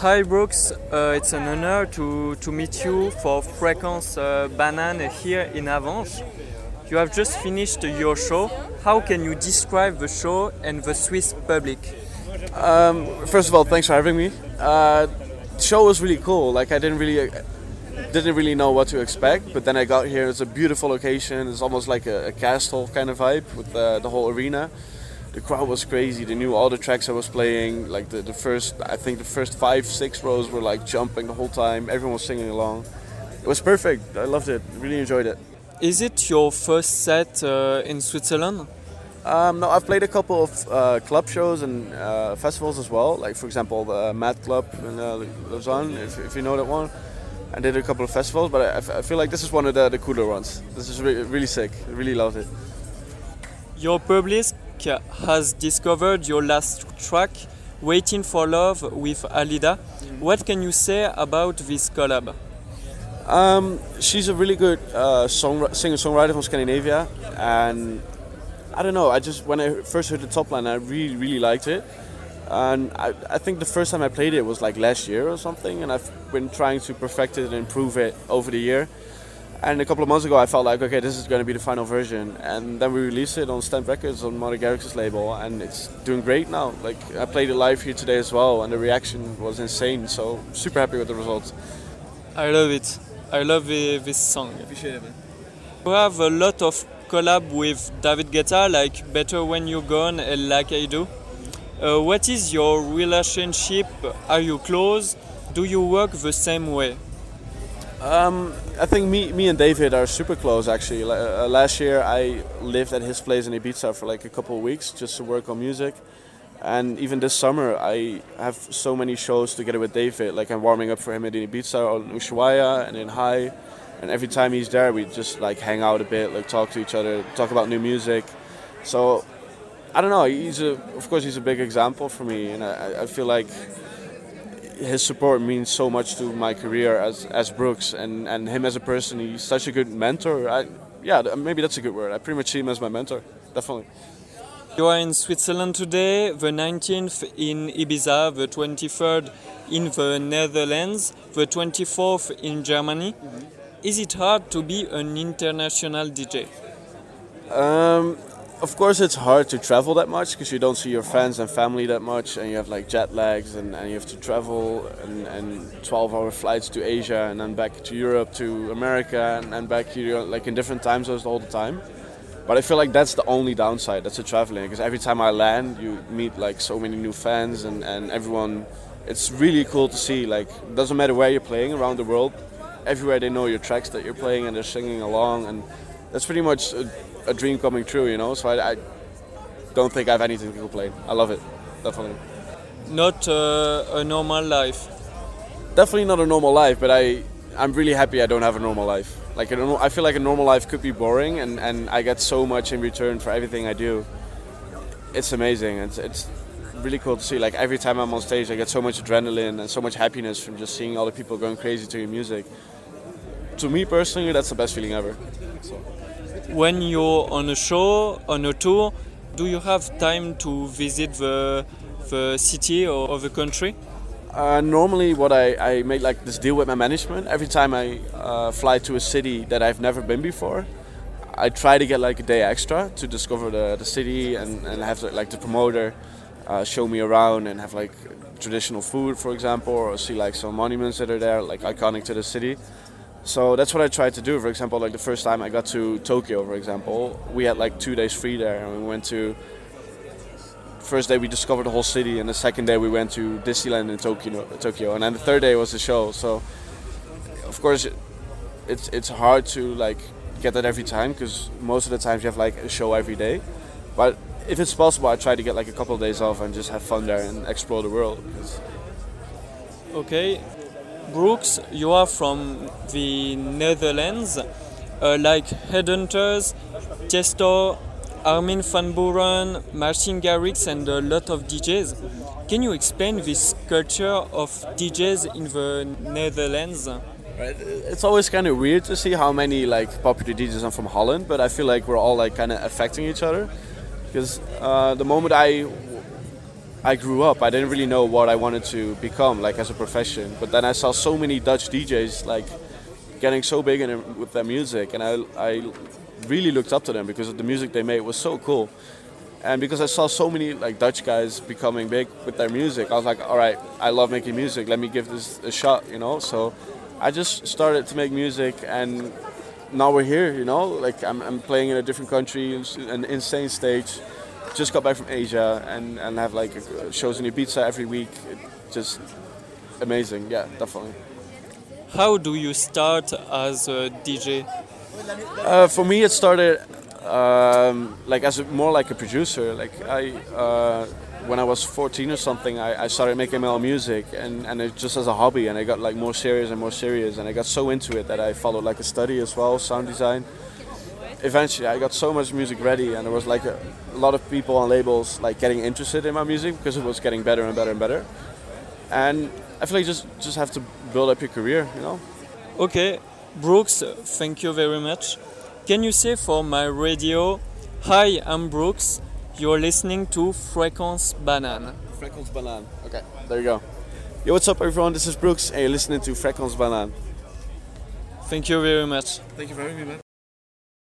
Hi Brooks, uh, it's an honor to, to meet you for Fréquence uh, Banane here in Avenches. You have just finished your show. How can you describe the show and the Swiss public? Um, first of all, thanks for having me. Uh, the show was really cool. Like I didn't really didn't really know what to expect, but then I got here. It's a beautiful location. It's almost like a, a castle kind of vibe with uh, the whole arena the crowd was crazy. They knew all the tracks I was playing. Like the, the first, I think the first five, six rows were like jumping the whole time. Everyone was singing along. It was perfect. I loved it. Really enjoyed it. Is it your first set uh, in Switzerland? Um, no, I've played a couple of uh, club shows and uh, festivals as well. Like for example, the Mad Club in uh, Lausanne, if, if, you know that one. I did a couple of festivals, but I, I feel like this is one of the, the cooler ones. This is re really sick. I really loved it. Your public has discovered your last track, Waiting for Love with Alida. What can you say about this collab? Um, she's a really good uh, song, singer-songwriter from Scandinavia, and I don't know. I just when I first heard the top line, I really, really liked it, and I, I think the first time I played it was like last year or something, and I've been trying to perfect it and improve it over the year. And a couple of months ago, I felt like, okay, this is going to be the final version. And then we released it on Stamp Records on Martin Garrix's label, and it's doing great now. Like I played it live here today as well, and the reaction was insane. So super happy with the results. I love it. I love the, this song. Appreciate it. man. We have a lot of collab with David Guetta, like Better When You're Gone and Like I Do. Uh, what is your relationship? Are you close? Do you work the same way? Um, I think me, me and David are super close actually. Uh, last year I lived at his place in Ibiza for like a couple of weeks just to work on music. And even this summer I have so many shows together with David. Like I'm warming up for him in Ibiza on Ushuaia and in Hï. And every time he's there we just like hang out a bit, like talk to each other, talk about new music. So I don't know, he's a, of course he's a big example for me and I, I feel like his support means so much to my career as as Brooks and and him as a person. He's such a good mentor. I, yeah, maybe that's a good word. I pretty much see him as my mentor. Definitely. You are in Switzerland today, the 19th in Ibiza, the 23rd in the Netherlands, the 24th in Germany. Mm-hmm. Is it hard to be an international DJ? Um, of course it's hard to travel that much because you don't see your friends and family that much and you have like jet lags and, and you have to travel and, and 12 hour flights to asia and then back to europe to america and, and back here like in different time zones all the time. But i feel like that's the only downside that's the traveling because every time i land you meet like so many new fans and, and everyone it's really cool to see like doesn't matter where you're playing around the world everywhere they know your tracks that you're playing and they're singing along and that's pretty much a, a dream coming true, you know. So I, I, don't think I have anything to complain. I love it, definitely. Not uh, a normal life. Definitely not a normal life, but I, I'm really happy I don't have a normal life. Like I don't. I feel like a normal life could be boring, and, and I get so much in return for everything I do. It's amazing. It's it's really cool to see. Like every time I'm on stage, I get so much adrenaline and so much happiness from just seeing all the people going crazy to your music. To me personally, that's the best feeling ever. So when you're on a show, on a tour, do you have time to visit the, the city or, or the country? Uh, normally, what I, I make like this deal with my management. Every time I uh, fly to a city that I've never been before, I try to get like a day extra to discover the, the city and, and have like the promoter uh, show me around and have like traditional food, for example, or see like some monuments that are there, like iconic to the city. So that's what I tried to do. For example, like the first time I got to Tokyo, for example, we had like two days free there, and we went to. First day we discovered the whole city, and the second day we went to Disneyland in Tokyo, Tokyo, and then the third day was the show. So, of course, it's it's hard to like get that every time because most of the times you have like a show every day. But if it's possible, I try to get like a couple of days off and just have fun there and explore the world. Okay, Brooks, you are from the Netherlands, uh, like Headhunterz, Tiesto, Armin van Buuren, Martin Garrix, and a lot of DJs. Can you explain this culture of DJs in the Netherlands? It's always kind of weird to see how many like popular DJs are from Holland, but I feel like we're all like kind of affecting each other because uh, the moment I I grew up, I didn't really know what I wanted to become, like as a profession. But then I saw so many Dutch DJs like getting so big in, with their music, and I, I really looked up to them because the music they made was so cool. And because I saw so many like Dutch guys becoming big with their music, I was like, all right, I love making music. Let me give this a shot, you know. So I just started to make music, and now we're here, you know. Like I'm, I'm playing in a different country, an insane stage. Just got back from Asia, and and have like shows in Ibiza every week. It just amazing, yeah, definitely. How do you start as a DJ? Uh, for me, it started um, like as a, more like a producer. Like I, uh, when I was 14 or something, I, I, started making my own music, and, and it just as a hobby, and I got like more serious and more serious, and I got so into it that I followed like a study as well, sound design. Eventually, I got so much music ready, and there was like a, a lot of people on labels like getting interested in my music because it was getting better and better and better. And I feel like just just have to build up your career, you know. Okay, Brooks, thank you very much. Can you say for my radio, Hi, I'm Brooks. You're listening to Fréquence Banane. Fréquence Banane. Okay, there you go. Yo, what's up, everyone? This is Brooks, and you're listening to Fréquence Banane. Thank you very much. Thank you very much.